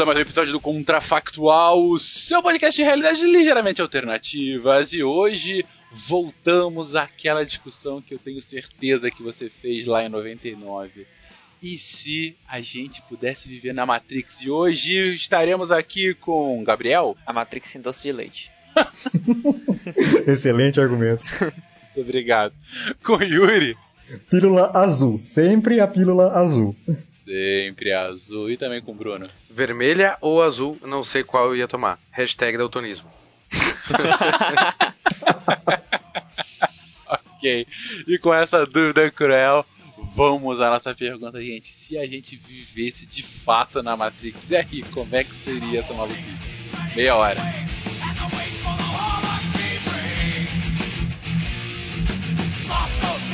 Bem-vindos a mais um episódio do Contrafactual, seu podcast de realidades ligeiramente alternativas. E hoje voltamos àquela discussão que eu tenho certeza que você fez lá em 99. E se a gente pudesse viver na Matrix? E hoje estaremos aqui com Gabriel. A Matrix em doce de leite. Excelente argumento. Muito obrigado. Com Yuri. Pílula azul, sempre a pílula azul. Sempre azul. E também com Bruno. Vermelha ou azul, não sei qual eu ia tomar. Hashtag daltonismo. ok. E com essa dúvida cruel, vamos à nossa pergunta, gente. Se a gente vivesse de fato na Matrix, e aí, como é que seria essa maluquice? Meia hora. I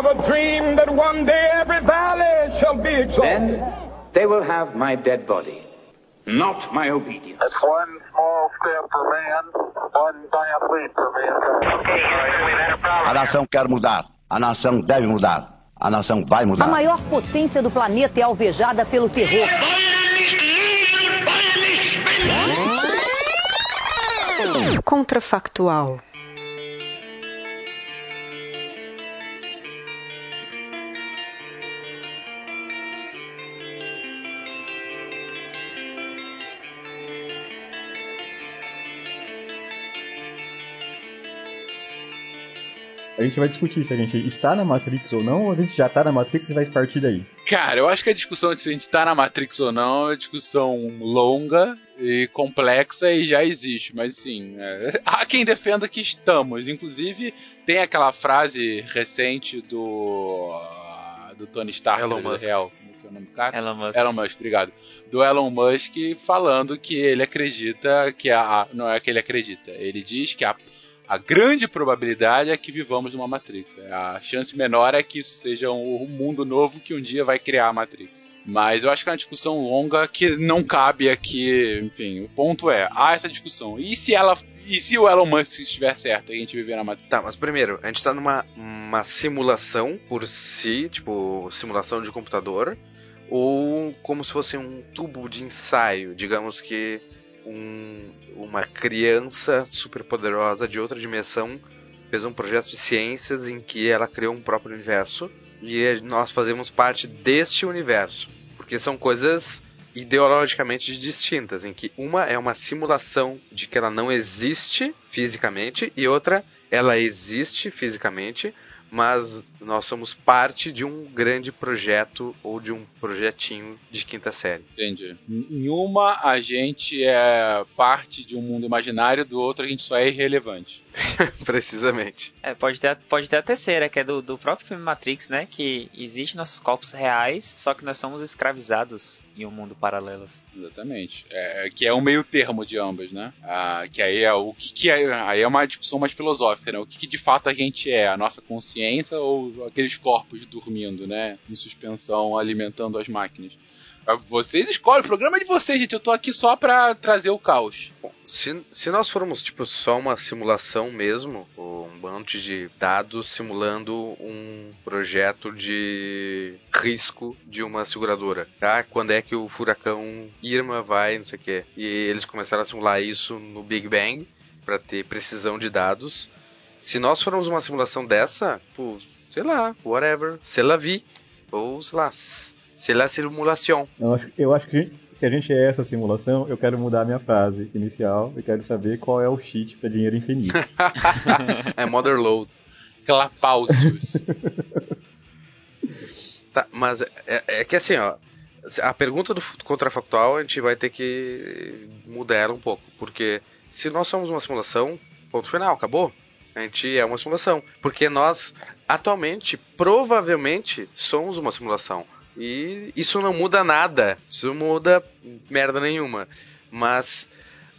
have a dream that one day every valley shall be exalted. Then they will have my dead body, not my obedience. It's one small step for man, one giant leap for mankind. Okay, we've had a problem. A nação quer mudar. A nação deve mudar. A nação vai mudar. A maior potência do planeta é alvejada pelo terror. Contrafactual. A gente vai discutir se a gente está na Matrix ou não, ou a gente já está na Matrix e vai partir daí. Cara, eu acho que a discussão de se a gente está na Matrix ou não é uma discussão longa e complexa e já existe, mas sim, é... há quem defenda que estamos. Inclusive, tem aquela frase recente do do Tony Stark Elon Musk. Real, como que é o nome do cara? Elon Musk. Elon Musk, obrigado. Do Elon Musk falando que ele acredita que a. Não é que ele acredita. Ele diz que a, a grande probabilidade é que vivamos numa Matrix. A chance menor é que isso seja um, mundo novo que um dia vai criar a Matrix. Mas eu acho que é uma discussão longa que não cabe aqui. Enfim, o ponto é: há essa discussão. E se ela. E se o Elon Musk estiver certo e a gente viver na Matrix? Tá, mas primeiro, a gente tá numa uma simulação por si, tipo, simulação de computador, ou como se fosse um tubo de ensaio, digamos que um- uma criança superpoderosa de outra dimensão fez um projeto de ciências em que ela criou um próprio universo e nós fazemos parte deste universo, porque são coisas ideologicamente distintas, em que uma é uma simulação de que ela não existe fisicamente e outra ela existe fisicamente, mas nós somos parte de um grande projeto ou de um projetinho de quinta série. Entendi. Em uma, a gente é parte de um mundo imaginário, do outro, a gente só é irrelevante. Precisamente. É, pode ter, a- pode ter a terceira, que é do, do próprio filme Matrix, né? Que existe nossos corpos reais, só que nós somos escravizados em um mundo paralelo. Exatamente. É, que é um meio termo de ambas, né? Ah, que aí é o que, que é. Aí é uma discussão mais filosófica, né? O que, que de fato a gente é, a nossa consciência consciência ou aqueles corpos dormindo, né? Em suspensão, alimentando as máquinas. Ah, Vocês escolhem, o programa é de vocês, gente. Eu tô aqui só pra trazer o caos. Bom, se, se nós formos tipo só uma simulação mesmo, um monte de dados simulando um projeto de risco de uma seguradora, tá? Quando é que o furacão Irma vai, não sei o quê. E eles começaram a simular isso no Big Bang para ter precisão de dados. Se nós formos uma simulação dessa, pô, sei lá, whatever, sei lá vi, ou sei lá, sei lá simulação. Eu acho, eu acho que se a gente é essa simulação, eu quero mudar a minha frase inicial e quero saber qual é o cheat para dinheiro infinito. é Motherload. Clapaucios. Tá, mas é, é que assim, ó. A pergunta do contrafactual a gente vai ter que mudar ela um pouco. Porque se nós somos uma simulação, ponto final, acabou. A gente é uma simulação. Porque nós, atualmente, provavelmente, somos uma simulação. E isso não muda nada. Isso não muda merda nenhuma. Mas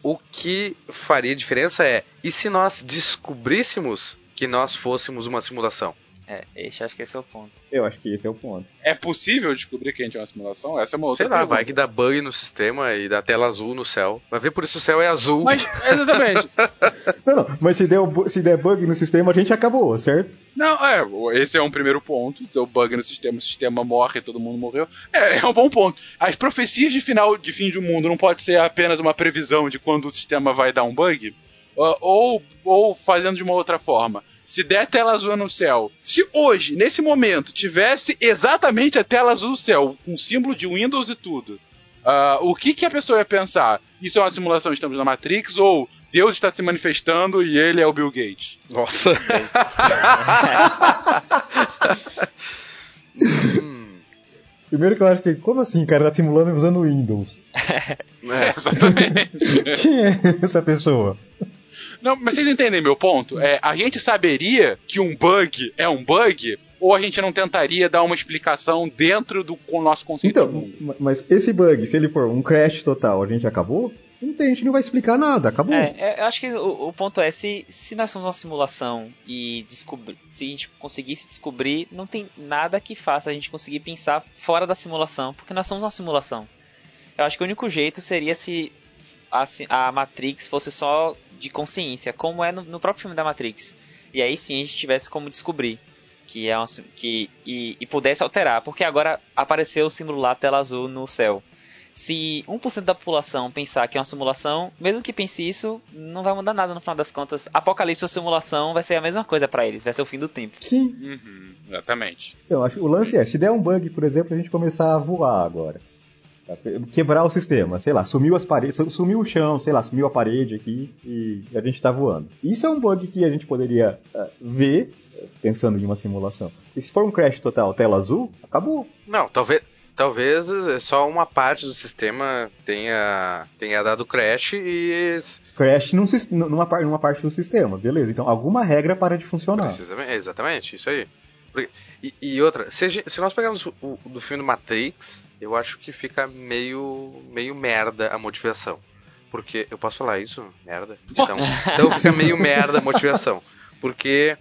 o que faria diferença é: e se nós descobríssemos que nós fôssemos uma simulação? É, esse, acho que esse é o ponto. Eu acho que esse é o ponto. É possível descobrir que a gente é uma simulação? Essa é uma outra Sei lá, pergunta. vai que dá bug no sistema e dá tela azul no céu. Vai ver por isso o céu é azul. Mas, exatamente. Não, não, mas se der, se der bug no sistema, a gente acabou, certo? Não, é, esse é um primeiro ponto. Deu bug no sistema, o sistema morre, todo mundo morreu. É, é um bom ponto. As profecias de final de fim do mundo não pode ser apenas uma previsão de quando o sistema vai dar um bug? Ou, ou fazendo de uma outra forma. Se der tela azul no céu, se hoje, nesse momento, tivesse exatamente a tela azul no céu, com símbolo de Windows e tudo, ah, o que, que a pessoa ia pensar? Isso é uma simulação, estamos na Matrix, ou Deus está se manifestando e ele é o Bill Gates? Nossa. Primeiro que eu acho que, como assim, cara, tá simulando usando Windows? É. Exatamente. Quem é essa pessoa? Não, mas vocês entendem meu ponto? É, a gente saberia que um bug é um bug, ou a gente não tentaria dar uma explicação dentro do com o nosso conceito Então, do mundo? ma- mas esse bug, se ele for um crash total, a gente acabou? Não tem, a gente não vai explicar nada, acabou. É, é, eu acho que o, o ponto é, se, se nós somos uma simulação e descobri, se a gente conseguisse descobrir, não tem nada que faça a gente conseguir pensar fora da simulação, porque nós somos uma simulação. Eu acho que o único jeito seria se a, si- a Matrix fosse só de consciência, como é no, no próprio filme da Matrix. E aí sim a gente tivesse como descobrir que é uma, sim- que e, e pudesse alterar, porque agora apareceu o símbolo lá, tela azul no céu. Se 1% da população pensar que é uma simulação, mesmo que pense isso, não vai mudar nada no final das contas. Apocalipse ou simulação vai ser a mesma coisa pra eles, vai ser o fim do tempo. Sim. Uhum, exatamente. Então, acho que o lance é, se der um bug, por exemplo, a gente começar a voar agora. Tá? Quebrar o sistema, sei lá, sumiu as paredes, sumiu o chão, sei lá, sumiu a parede aqui e a gente tá voando. Isso é um bug que a gente poderia ah, ver eh, pensando em uma simulação. E se for um crash total, tela azul, acabou. Não, talvez, talvez eh, só uma parte do sistema tenha, tenha dado crash e. Crash num numa, numa parte do sistema, beleza. Então alguma regra para de funcionar. Precisamente, exatamente, isso aí. E, e outra, se, gente- se nós pegarmos o do filme do Matrix, eu acho que fica meio, meio merda a motivação. Porque. Eu posso falar isso? Merda? Então, então fica meio merda a motivação. Porque.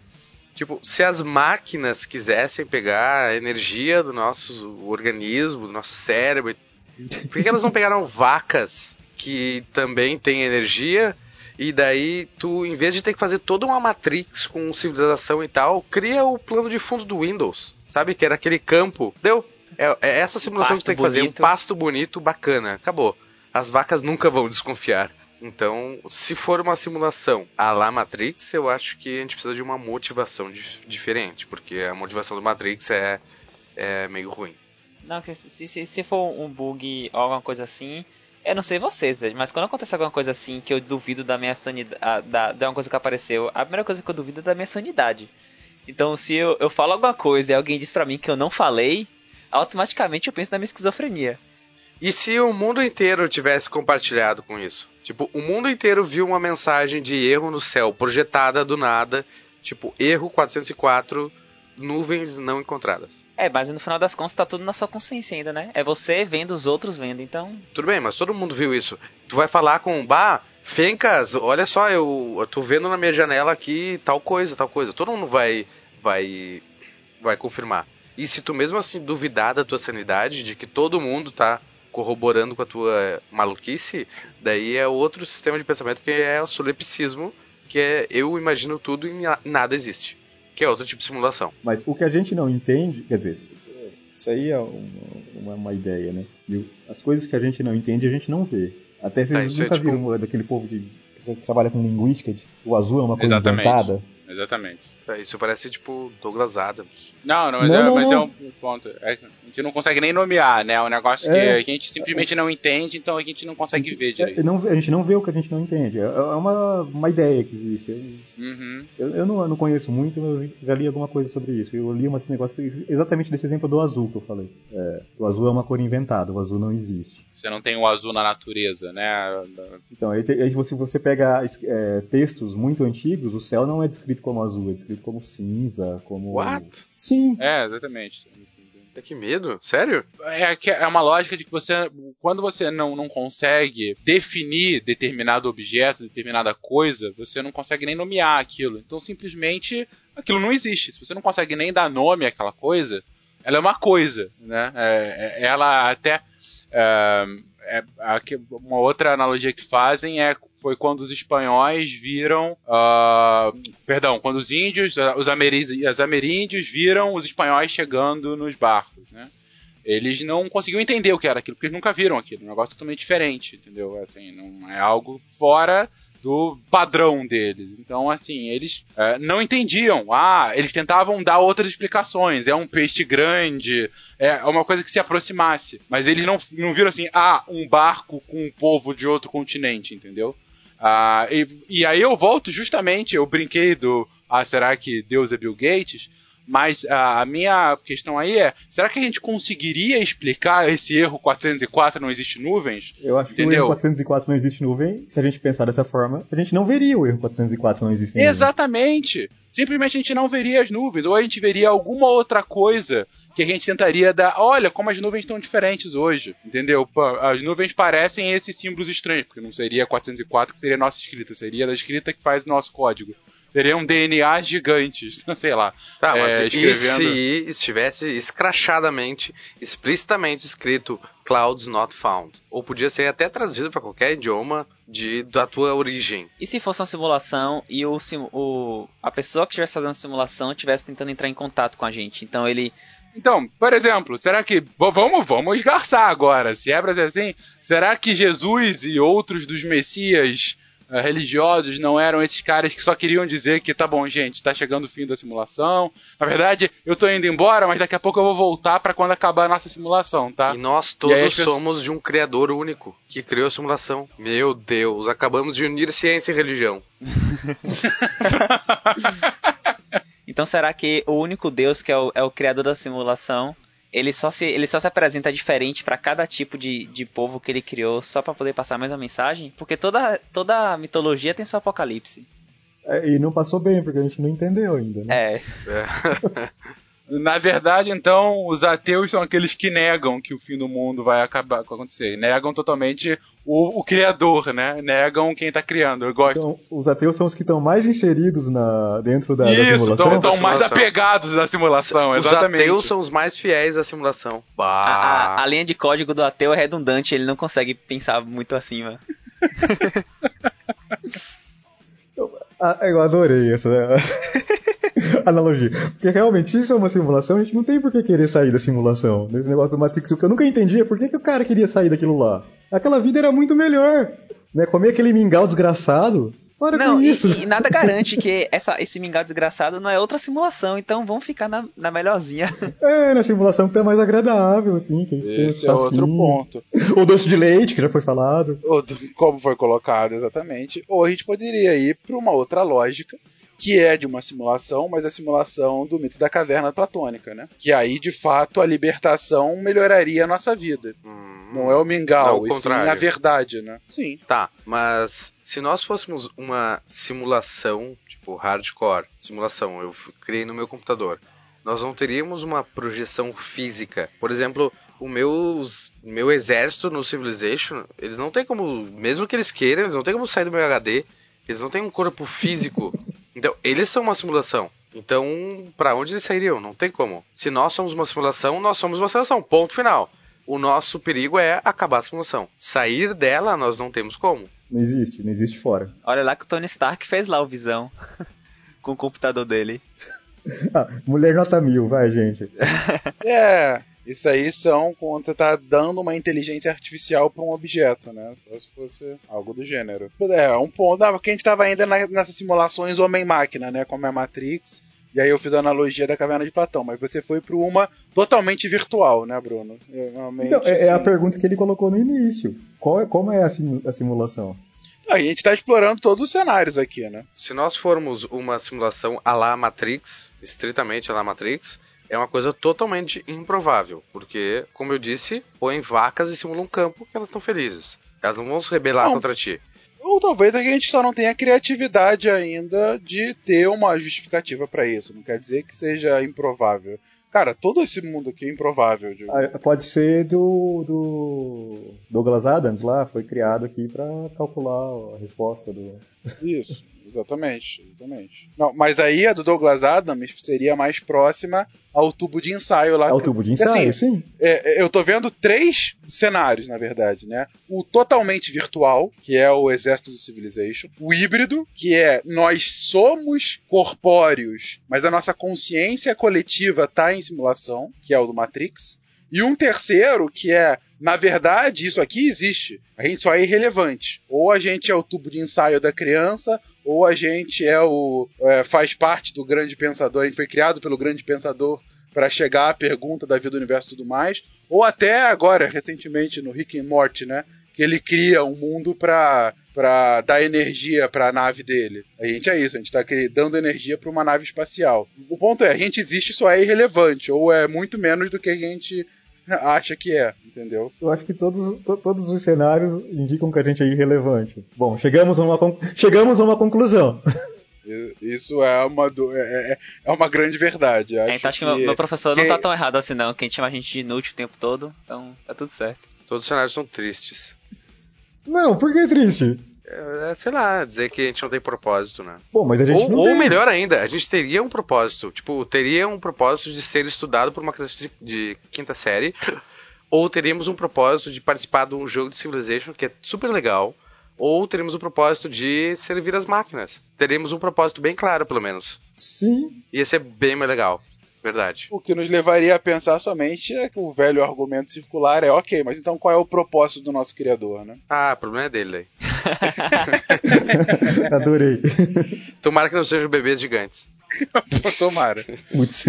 Tipo, se as máquinas quisessem pegar a energia do nosso organismo, do nosso cérebro, por que elas não pegaram vacas que também têm energia? E daí tu, em vez de ter que fazer toda uma matrix com civilização e tal, cria o plano de fundo do Windows. Sabe? Que era aquele campo. Deu? É, é essa simulação que tem que fazer. Um pasto bonito, bacana. Acabou. As vacas nunca vão desconfiar. Então, se for uma simulação a la Matrix, eu acho que a gente precisa de uma motivação dif- diferente, porque a motivação do Matrix é, é meio ruim. Não, se, se, se for um bug ou alguma coisa assim, eu não sei vocês, mas quando acontece alguma coisa assim que eu duvido da minha sanidade, da, de uma coisa que apareceu, a primeira coisa que eu duvido é da minha sanidade. Então, se eu, eu falo alguma coisa e alguém diz pra mim que eu não falei, automaticamente eu penso na minha esquizofrenia. E se o mundo inteiro tivesse compartilhado com isso? Tipo, o mundo inteiro viu uma mensagem de erro no céu, projetada do nada, tipo, erro 404, nuvens não encontradas. É, mas no final das contas tá tudo na sua consciência ainda, né? É você vendo, os outros vendo, então. Tudo bem, mas todo mundo viu isso. Tu vai falar com, bah, Fencas, olha só, eu, eu tô vendo na minha janela aqui tal coisa, tal coisa. Todo mundo vai vai vai confirmar. E se tu mesmo assim duvidar da tua sanidade, de que todo mundo tá corroborando com a tua maluquice, daí é outro sistema de pensamento que é o solipsismo, que é eu imagino tudo e na- nada existe. Que é outro tipo de simulação. Mas o que a gente não entende, quer dizer, isso aí é uma, uma- ideia, né? As coisas que a gente não entende, a gente não vê. Até vocês Ah, isso é nunca tipo- viram daquele povo de, que trabalha com linguística, de, o azul é uma coisa Exatamente. inventada. Exatamente. É, Isso parece tipo Douglas Adams. Não, não, mas, Não, é, não, mas não. é um ponto. É que a gente não consegue nem nomear, né? É um negócio É. que a gente simplesmente não entende, então a gente não consegue ver direito. É, não vê- a gente não vê o que a gente não entende. É é uma, uma ideia que existe. Eu, Uhum. eu, eu não, eu não conheço muito, eu já li alguma coisa sobre isso. Eu li umas negócios exatamente desse exemplo do azul que eu falei. É, o azul é uma cor inventada, o azul não existe. Você não tem o azul na natureza, né? Então, aí, aí se você pega é, textos muito antigos, o céu não é descrito como azul, é descrito como cinza, como. What? Sim. É, exatamente. É que medo? Sério? É, é uma lógica de que você, quando você não, não consegue definir determinado objeto, determinada coisa, você não consegue nem nomear aquilo. Então, simplesmente, aquilo não existe. Se você não consegue nem dar nome àquela coisa, ela é uma coisa, né? É- é- ela até... é, é, uma outra analogia que fazem é foi quando os espanhóis viram, ah, perdão, quando os índios, ah, os ameríndios, os ameríndios viram os espanhóis chegando nos barcos, né? Eles não conseguiam entender o que era aquilo, porque eles nunca viram aquilo, um negócio totalmente diferente, entendeu? Assim, não é algo fora do padrão deles. Então, assim, eles eh, não entendiam. Ah, eles tentavam dar outras explicações. É um peixe grande, é uma coisa que se aproximasse. Mas eles não, não viram assim, ah, um barco com um povo de outro continente, entendeu? Ah, e, e aí eu volto justamente, eu brinquei do, ah, será que Deus é Bill Gates? Mas ah, a minha questão aí é, será que a gente conseguiria explicar esse erro 404 não existe nuvens? Eu acho que o Entendeu? erro 404 não existe nuvem. Se a gente pensar dessa forma, a gente não veria o erro 404 não existe nuvem. Exatamente. Simplesmente a gente não veria as nuvens, ou a gente veria alguma outra coisa que a gente tentaria dar. Olha como as nuvens estão diferentes hoje, entendeu? As nuvens parecem esses símbolos estranhos, porque não seria 404 que seria a nossa escrita, seria da escrita que faz o nosso código. Seriam DNA gigantes, sei lá. Tá, É, mas e escrevendo- se estivesse escrachadamente, explicitamente escrito Clouds Not Found? Ou podia ser até traduzido para qualquer idioma de, da tua origem. E se fosse uma simulação e o, sim- o- a pessoa que estivesse fazendo a simulação estivesse tentando entrar em contato com a gente? Então ele. Então, por exemplo, será que. Vamos, vamos esgarçar agora. Se é pra ser assim, será que Jesus e outros dos Messias religiosos não eram esses caras que só queriam dizer que tá bom, gente, tá chegando o fim da simulação? Na verdade, eu tô indo embora, mas daqui a pouco eu vou voltar pra quando acabar a nossa simulação, tá? E nós E aí todos pessoas- somos de um criador único que criou a simulação. Meu Deus, acabamos de unir ciência e religião. Então será que o único Deus que é o, é o criador da simulação, ele só se, ele só se apresenta diferente para cada tipo de, de povo que ele criou só para poder passar a mesma mensagem? Porque toda, toda mitologia tem seu apocalipse. É, E não passou bem, porque a gente não entendeu ainda. Né? É. Na verdade, então, os ateus são aqueles que negam que o fim do mundo vai acabar vai acontecer. Negam totalmente o, o criador, né? Negam quem tá criando. Eu gosto. Então, os ateus são os que estão mais inseridos na, dentro da, da Isso, simulação. estão mais apegados da simulação, Os exatamente. ateus são os mais fiéis à simulação. A, a- a linha de código do ateu é redundante, ele não consegue pensar muito acima. Ah, eu adorei essa analogia. Porque realmente, se isso é uma simulação, a gente não tem por que querer sair da simulação. Nesse negócio do Matrix, o que eu nunca entendi é por que, que o cara queria sair daquilo lá. Aquela vida era muito melhor. Né? Comer aquele mingau desgraçado. Para não, com e, isso. e nada garante que essa, esse mingau desgraçado não é outra simulação, então vamos ficar na, na melhorzinha. É, na simulação que tá mais agradável, assim. Que a gente tem Esse uns é outro ponto. O doce de leite, que já foi falado. Ou do- Como foi colocado exatamente. Ou a gente poderia ir para uma outra lógica, que é de uma simulação, mas a simulação do mito da caverna platônica, né? Que aí, de fato, a libertação melhoraria a nossa vida. Hum, Não é o mingau, Não, o sim contrário. a verdade, né? Sim. Tá, mas se nós fôssemos uma simulação, tipo hardcore, simulação, eu criei no meu computador, nós não teríamos uma projeção física. Por exemplo, o meus, meu exército no Civilization, eles não tem como, mesmo que eles queiram, eles não tem como sair do meu HD, eles não têm um corpo físico. Então, eles são uma simulação. Então, para onde eles sairiam? Não tem como. Se nós somos uma simulação, nós somos uma simulação. Ponto final. O nosso perigo é acabar a simulação. Sair dela, nós não temos como. Não existe, não existe fora. Olha lá que o Tony Stark fez lá o Visão. com o computador dele. Ah, mulher nota mil, vai, gente. É, isso aí são quando você tá dando uma inteligência artificial para um objeto, né? Só se fosse algo do gênero. É, um ponto. Ah, porque a gente tava ainda na- nessas simulações homem-máquina, né? Como é a Matrix. E aí eu fiz a analogia da caverna de Platão, mas você foi para uma totalmente virtual, né, Bruno? Eu, realmente, Então, é, é a assim, pergunta que ele colocou no início. Qual é- como é a, simu- a simulação? a gente tá explorando todos os cenários aqui, né? Se nós formos uma simulação à la Matrix, estritamente à la Matrix, é uma coisa totalmente improvável. Porque, como eu disse, põem vacas e simulam um campo que elas estão felizes. Elas não vão se rebelar Não. contra ti. Ou talvez a gente só não tenha criatividade ainda de ter uma justificativa para isso. Não quer dizer que seja improvável. Cara, todo esse mundo aqui é improvável. digo. Ah, Pode ser do, do Douglas Adams lá, foi criado aqui pra calcular a resposta do. Isso, exatamente, exatamente. Não, mas aí a do Douglas Adams seria mais próxima ao tubo de ensaio lá. É o que- tubo de Assim, ensaio, sim. É, é, eu tô vendo três cenários, na verdade, né? O totalmente virtual, que é o exército do Civilization. O híbrido, que é nós somos corpóreos, mas a nossa consciência coletiva tá em simulação, que é o do Matrix. E um terceiro, que é, na verdade, isso aqui existe. A gente só é irrelevante. Ou a gente é o tubo de ensaio da criança, ou a gente é o. é, faz parte do grande pensador, a gente foi criado pelo grande pensador para chegar à pergunta da vida do universo e tudo mais. Ou até agora, recentemente, no Rick and Morty, né? Que ele cria um mundo pra, pra dar energia pra nave dele. A gente é isso, a gente tá aqui dando energia pra uma nave espacial. O ponto é, a gente existe só é irrelevante, ou é muito menos do que a gente acha que é, entendeu? Eu acho que todos, to- todos os cenários indicam que a gente é irrelevante. Bom, chegamos a uma, chegamos a uma conclusão. Isso é uma, do- é, é- é uma grande verdade. Acho então acho que, que meu, meu professor que- não tá tão errado assim não, que a gente chama a gente de inútil o tempo todo, então tá tudo certo. Todos os cenários são tristes. Não, por que triste? É, é, sei lá, dizer que a gente não tem propósito, né? Bom, mas a gente Ou, não ou tem. melhor ainda, a gente teria um propósito. Tipo, teria um propósito de ser estudado por uma criança de, quinta série. Ou teríamos um propósito de participar de um jogo de Civilization que é super legal. Ou teríamos o propósito de servir as máquinas. Teríamos um propósito bem claro, pelo menos. Sim. Ia ser bem mais legal. Verdade. O que nos levaria a pensar somente é que o velho argumento circular é ok, mas então qual é o propósito do nosso criador, né? Ah, o problema é dele daí. Adorei. Tomara que não sejam bebês gigantes. Tomara. Putz.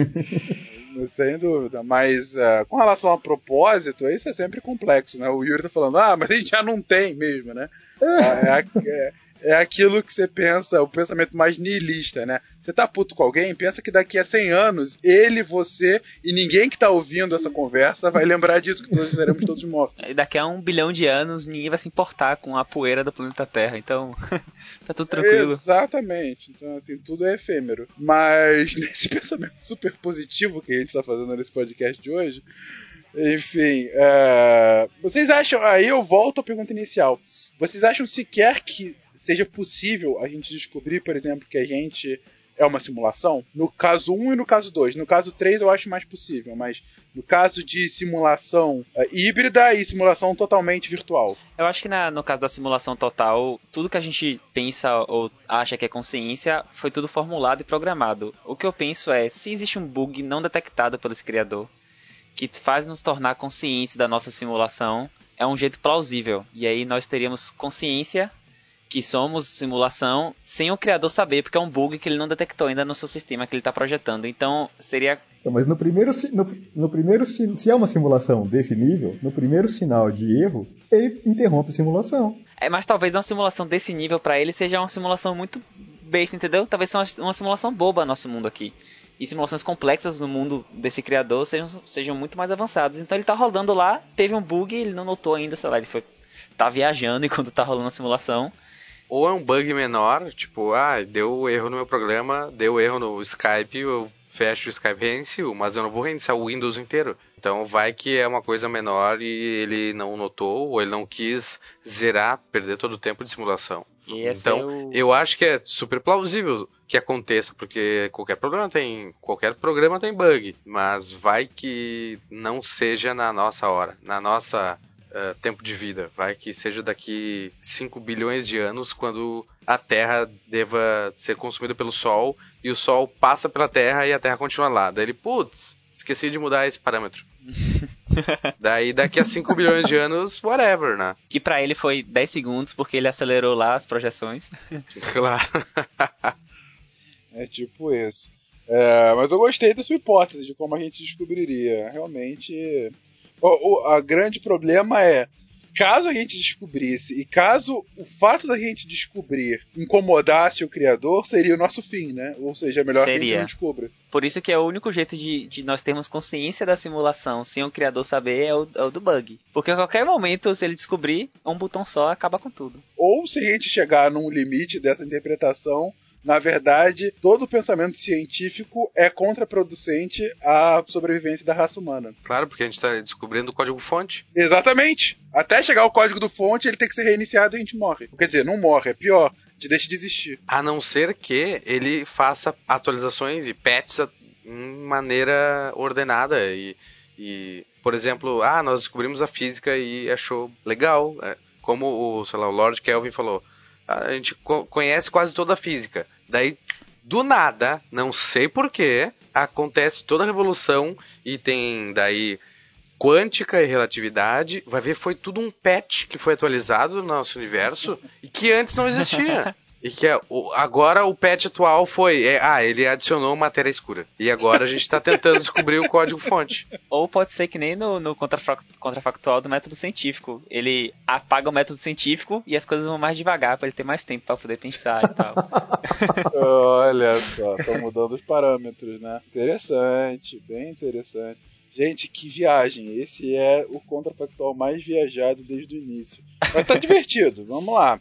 Sem dúvida. Mas ah, com relação a propósito, isso é sempre complexo, né? O Yuri tá falando, ah, mas a gente já não tem mesmo, né? É, é, é- é aquilo que você pensa, o pensamento mais niilista, né? Você tá puto com alguém, pensa que daqui a 100 anos, ele, você e ninguém que tá ouvindo essa conversa vai lembrar disso, que todos seremos todos mortos. E daqui a um bilhão de anos ninguém vai se importar com a poeira do planeta Terra, então tá tudo tranquilo. Exatamente. Então, assim, tudo é efêmero. Mas nesse pensamento super positivo que a gente tá fazendo nesse podcast de hoje, enfim, é, vocês acham. Aí eu volto à pergunta inicial. Vocês acham sequer que seja possível a gente descobrir, por exemplo, que a gente é uma simulação? No caso 1 e no caso 2. No caso 3 eu acho mais possível, mas no caso de simulação é, híbrida e simulação totalmente virtual. Eu acho que na- no caso da simulação total, tudo que a gente pensa ou acha que é consciência foi tudo formulado e programado. O que eu penso é, se existe um bug não detectado pelo criador, que faz nos tornar conscientes da nossa simulação, é um jeito plausível. E aí nós teríamos consciência que somos simulação sem o criador saber, porque é um bug que ele não detectou ainda no seu sistema que ele está projetando. Então seria Então, mas no primeiro, no, no primeiro se é uma simulação desse nível, no primeiro sinal de erro, ele interrompe a simulação. É, mas talvez uma simulação desse nível pra ele seja uma simulação muito besta, entendeu? Talvez seja uma, uma simulação boba no nosso mundo aqui. E simulações complexas no mundo desse criador sejam, sejam muito mais avançadas. Então ele tá rodando lá, teve um bug, ele não notou ainda, sei lá, ele foi. tá viajando enquanto tá rolando a simulação. Ou é um bug menor, tipo, ah, deu erro no meu programa, deu erro no Skype, eu fecho o Skype e reinicio, mas eu não vou reiniciar o Windows inteiro. Então vai que é uma coisa menor e ele não notou, ou ele não quis zerar, perder todo o tempo de simulação. Então, ser o- eu acho que é super plausível que aconteça, porque qualquer programa tem, qualquer programa tem bug, mas vai que não seja na nossa hora, na nossa eh, tempo de vida, vai que seja daqui 5 bilhões de anos quando a Terra deva ser consumida pelo Sol e o Sol passa pela Terra e a Terra continua lá. Daí ele, putz, esqueci de mudar esse parâmetro. Daí daqui a 5 bilhões de anos, whatever, né? Que pra ele foi 10 segundos, porque ele acelerou lá as projeções. Claro. É tipo isso. É, mas eu gostei da sua hipótese de como a gente descobriria. Realmente. O, o a grande problema é. Caso a gente descobrisse, e caso o fato da gente descobrir incomodasse o criador, seria o nosso fim, né? Ou seja, é melhor que a gente Seria. não descubra. Por isso que é o único jeito de, de nós termos consciência da simulação sem o criador saber é o, é o do bug. Porque a qualquer momento, se ele descobrir, um botão só acaba com tudo. Ou se a gente chegar num limite dessa interpretação, na verdade, todo pensamento científico é contraproducente à sobrevivência da raça humana. Claro, porque a gente tá descobrindo o código-fonte. Exatamente. Até chegar o código do fonte, ele tem que ser reiniciado e a gente morre. Quer dizer, não morre, é pior. Te deixa de existir. A não ser que ele faça atualizações e patches em maneira ordenada e, e, por exemplo, ah, nós descobrimos a física e achou legal. É, como o, sei lá, o Lord Kelvin falou, a gente co- conhece quase toda a física. Daí, do nada, não sei porquê, acontece toda a revolução e tem daí quântica e relatividade. Vai ver, foi tudo um patch que foi atualizado no nosso universo e que antes não existia. E que é, o- agora o patch atual foi. é, ah, ele adicionou matéria escura. E agora a gente tá tentando descobrir o código fonte. Ou pode ser que nem no, no contrafac- contrafactual do método científico. Ele apaga o método científico e as coisas vão mais devagar pra ele ter mais tempo pra poder pensar e tal. Olha só, estão mudando os parâmetros, né? Interessante, bem interessante. Gente, que viagem. Esse é o contrafactual mais viajado desde o início. Mas tá divertido, vamos lá.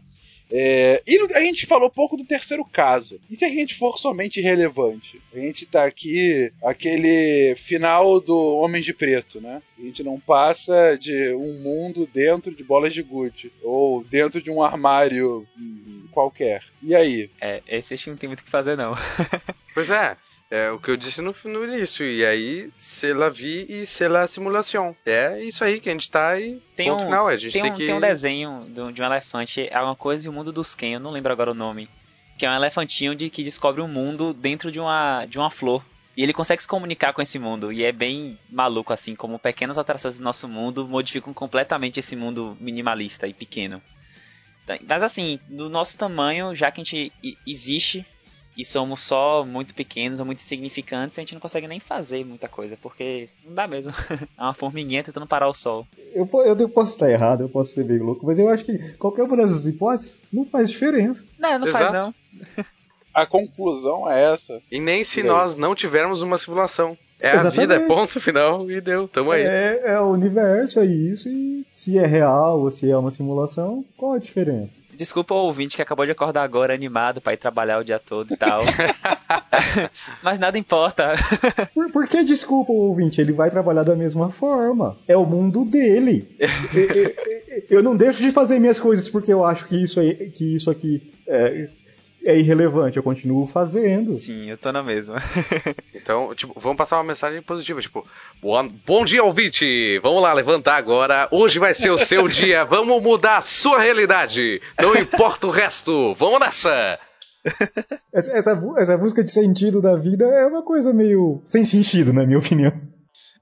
É, e a gente falou pouco do terceiro caso. E se a gente for somente irrelevante? A gente tá aqui, aquele final do Homem de Preto, né? A gente não passa de um mundo dentro de bolas de gude. Ou dentro de um armário hum, qualquer. E aí? É, esse filme não tem muito o que fazer, não. Pois é. É o que eu disse no, no início. E aí, c'est la vie e c'est la simulation. É isso aí que a gente tá e Tem ponto um, final. A gente tem, tem, um, que. tem um desenho do- de um elefante, é uma coisa e o mundo dos Ken, eu não lembro agora o nome. Que é um elefantinho de, que descobre um mundo dentro de uma, de uma flor. E ele consegue se comunicar com esse mundo. E é bem maluco, assim, como pequenas alterações do nosso mundo modificam completamente esse mundo minimalista e pequeno. Então, Mas assim, do nosso tamanho, já que a gente existe e somos só muito pequenos ou muito insignificantes, a gente não consegue nem fazer muita coisa, porque não dá mesmo. é uma formiguinha tentando parar o sol. Eu, eu posso estar errado, eu posso ser meio louco, mas eu acho que qualquer uma dessas hipóteses não faz diferença. Não, não faz Exato. não. A conclusão é essa. E nem se E nós não tivermos uma simulação. É a Exatamente. vida, é ponto final e deu, tamo aí. É, é o universo, é isso, e se é real ou se é uma simulação, qual a diferença? Desculpa o ouvinte que acabou de acordar agora animado pra ir trabalhar o dia todo e tal. Mas nada importa. Por, por que desculpa o ouvinte? Ele vai trabalhar da mesma forma. É o mundo dele. eu, eu- eu não deixo de fazer minhas coisas porque eu acho que isso, aí, que isso aqui é, é irrelevante. Eu continuo fazendo. Sim, eu tô na mesma. Então, tipo, vamos passar uma mensagem positiva, tipo, bom, bom dia, ouvinte! Vamos lá, levantar agora. Hoje vai ser o seu dia. Vamos mudar a sua realidade. Não importa o resto. Vamos nessa! Essa, essa, essa busca de sentido da vida é uma coisa meio sem sentido, na minha opinião.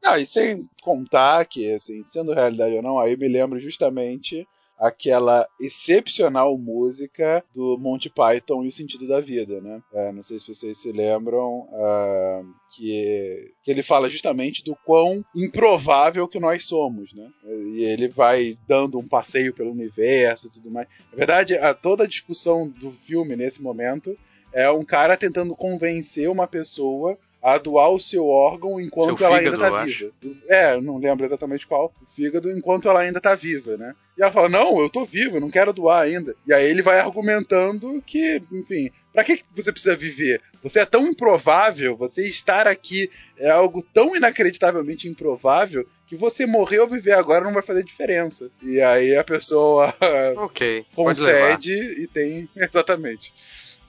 Não, e sem contar que, assim, sendo realidade ou não, aí me lembro justamente aquela excepcional música do Monty Python e o Sentido da Vida, né? É, não sei se vocês se lembram ah, que, que ele fala justamente do quão improvável que nós somos, né? E ele vai dando um passeio pelo universo e tudo mais. Na verdade, a, toda a discussão do filme nesse momento é um cara tentando convencer uma pessoa a doar o seu órgão enquanto Seu ela fígado, ainda tá acho. viva. É, eu não lembro exatamente qual. O fígado enquanto ela ainda tá viva, né? E ela fala: Não, eu tô viva, não quero doar ainda. E aí ele vai argumentando que, enfim, pra que você precisa viver? Você é tão improvável, você estar aqui é algo tão inacreditavelmente improvável que você morrer ou viver agora não vai fazer diferença. E aí a pessoa Ok, pode levar. concede e tem. Exatamente.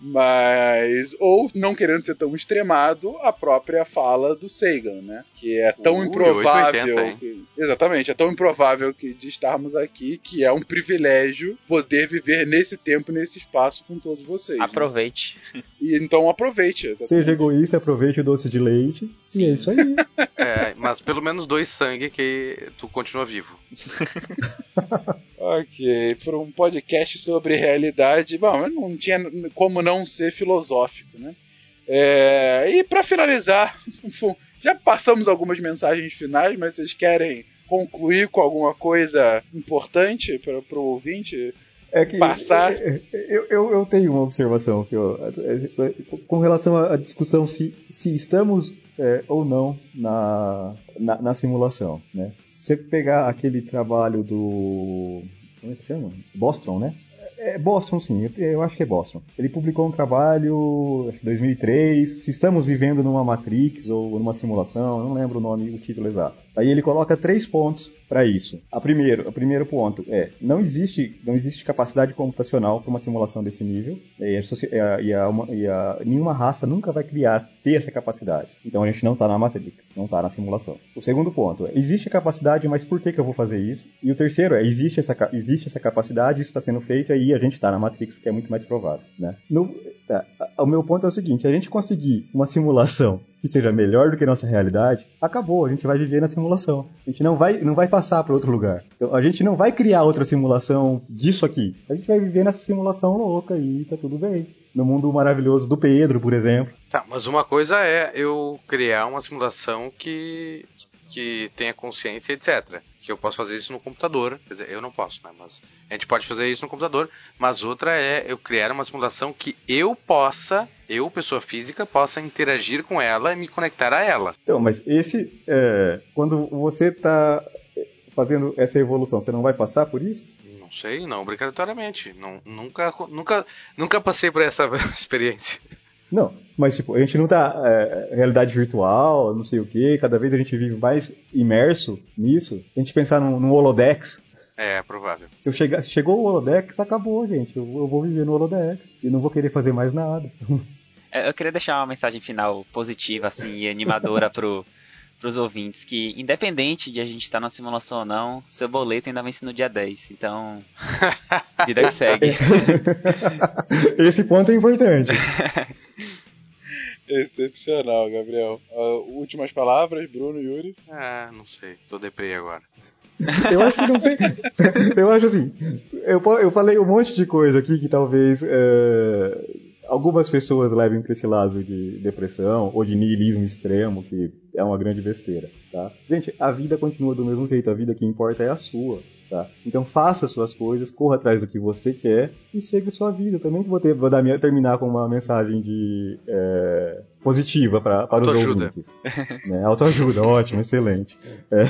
Mas. Ou, não querendo ser tão extremado, a própria fala do Sagan, né? Que é tão Ui, improvável. 880, hein? que- exatamente, é tão improvável que, de estarmos aqui que é um privilégio poder viver nesse tempo, nesse espaço com todos vocês. né? Aproveite. E então aproveite. Seja egoísta, aproveite o doce de leite. E é isso aí. É, mas pelo menos dois sangue que tu continua vivo. Ok, para um podcast sobre realidade, bom, não tinha como não ser filosófico, né? É, e para finalizar, já passamos algumas mensagens finais, mas vocês querem concluir com alguma coisa importante para o ouvinte? É que Passar. Eu, eu, eu tenho uma observação que eu, com relação à discussão se, se estamos é, ou não na, na, na simulação. Né? Se você pegar aquele trabalho do. Como é que chama? Boston, né? É Boston, sim, eu, acho que é Boston. Ele publicou um trabalho, que 2003, se estamos vivendo numa Matrix ou numa simulação, não lembro o nome, o título exato. Aí ele coloca três pontos para isso. A primeiro, o primeiro ponto é não existe não existe capacidade computacional para uma simulação desse nível e, a, e a- e a uma- a- nenhuma raça nunca vai criar ter essa capacidade. Então a gente não está na Matrix, não está na simulação. O segundo ponto é existe capacidade, mas por que, que eu vou fazer isso? E o terceiro é existe essa existe essa capacidade, isso está sendo feito e aí a gente está na Matrix porque é muito mais provável, né? No- tá, o meu ponto é o seguinte: se a gente conseguir uma simulação que seja melhor do que a nossa realidade, acabou, a gente vai viver na simulação. A gente não vai, não vai passar para outro lugar. Então, a gente não vai criar outra simulação disso aqui. A gente vai viver nessa simulação louca e tá tudo bem. No mundo maravilhoso do Pedro, por exemplo. Tá, mas uma coisa é eu criar uma simulação que, que tenha consciência, etc. Que eu posso fazer isso no computador. Quer dizer, eu não posso, né? Mas a gente pode fazer isso no computador. Mas outra é eu criar uma simulação que eu possa, eu, pessoa física, possa interagir com ela e me conectar a ela. Então, mas esse. é, quando você tá fazendo essa evolução, você não vai passar por isso? Não sei, não obrigatoriamente. Não, nunca, nunca, nunca passei por essa experiência. Não, mas tipo, a gente não tá. É, realidade virtual, não sei o que, cada vez a gente vive mais imerso nisso. A gente pensar num, num holodex. É provável. Se, eu chegar, se chegou o holodex, acabou, gente. Eu, eu vou viver no holodex. E não vou querer fazer mais nada. É, Eu queria deixar uma mensagem final positiva assim, e animadora pro, pros ouvintes, que independente de a gente estar na simulação ou não, seu boleto ainda vence no dia 10. Então, vida que segue. Esse ponto é importante. Excepcional, Gabriel. Ah, últimas palavras, Bruno, Yuri. Ah, não sei. Tô deprê agora. Eu acho que não sei. Eu acho assim. Eu, eu falei um monte de coisa aqui que talvez é, algumas pessoas levem para esse lado de depressão ou de niilismo extremo, que é uma grande besteira, tá? Gente, a vida continua do mesmo jeito. A vida que importa é a sua, tá? Então faça suas coisas, corra atrás do que você quer e segue sua vida. Também vou, ter, vou dar minha- terminar com uma mensagem de é, positiva pra, para os ouvintes. Né? Autoajuda, ótimo, excelente. É.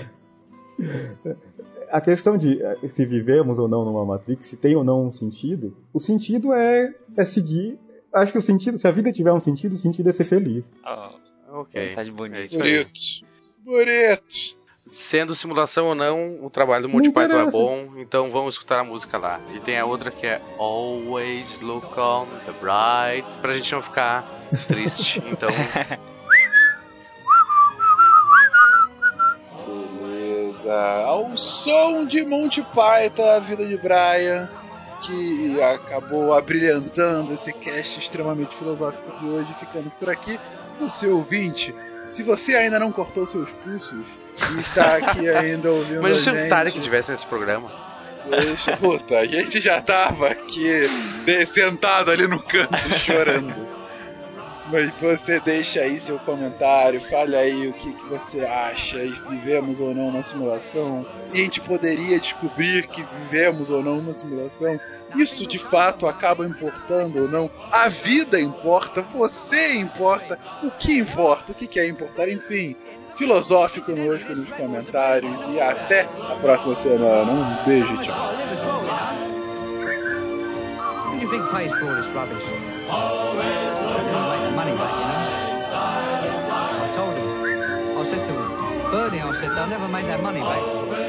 A questão de eh, se vivemos ou não numa Matrix, se tem ou não um sentido, o sentido é, é seguir. Acho que o sentido, se a vida tiver um sentido, o sentido é ser feliz. Oh, Ok. mensagem bonita. É. Bonito. Bonito. Sendo simulação ou não, o trabalho do Monty Python é bom, então vamos escutar a música lá. E tem a outra que é Always Look on the Bright, pra gente não ficar triste. Então, Beleza. Ao som de Monty Python, a vida de Brian, que acabou abrilhantando esse cast extremamente filosófico de hoje, ficando por aqui. O seu ouvinte, se você ainda não cortou seus pulsos e está aqui ainda ouvindo mas se o gente, Tarek tivesse nesse programa, deixa, puta, a gente já tava aqui sentado ali no canto chorando. Mas você deixa aí seu comentário, fale aí o que, que você acha, e vivemos ou não uma simulação. E a gente poderia descobrir que vivemos ou não uma simulação. Isso de fato acaba importando ou não? A vida importa, você importa, o que importa, o que quer importar, enfim. Filosófico conosco nos comentários e até a próxima semana. Um beijo, tchau. said, they'll never make that money back.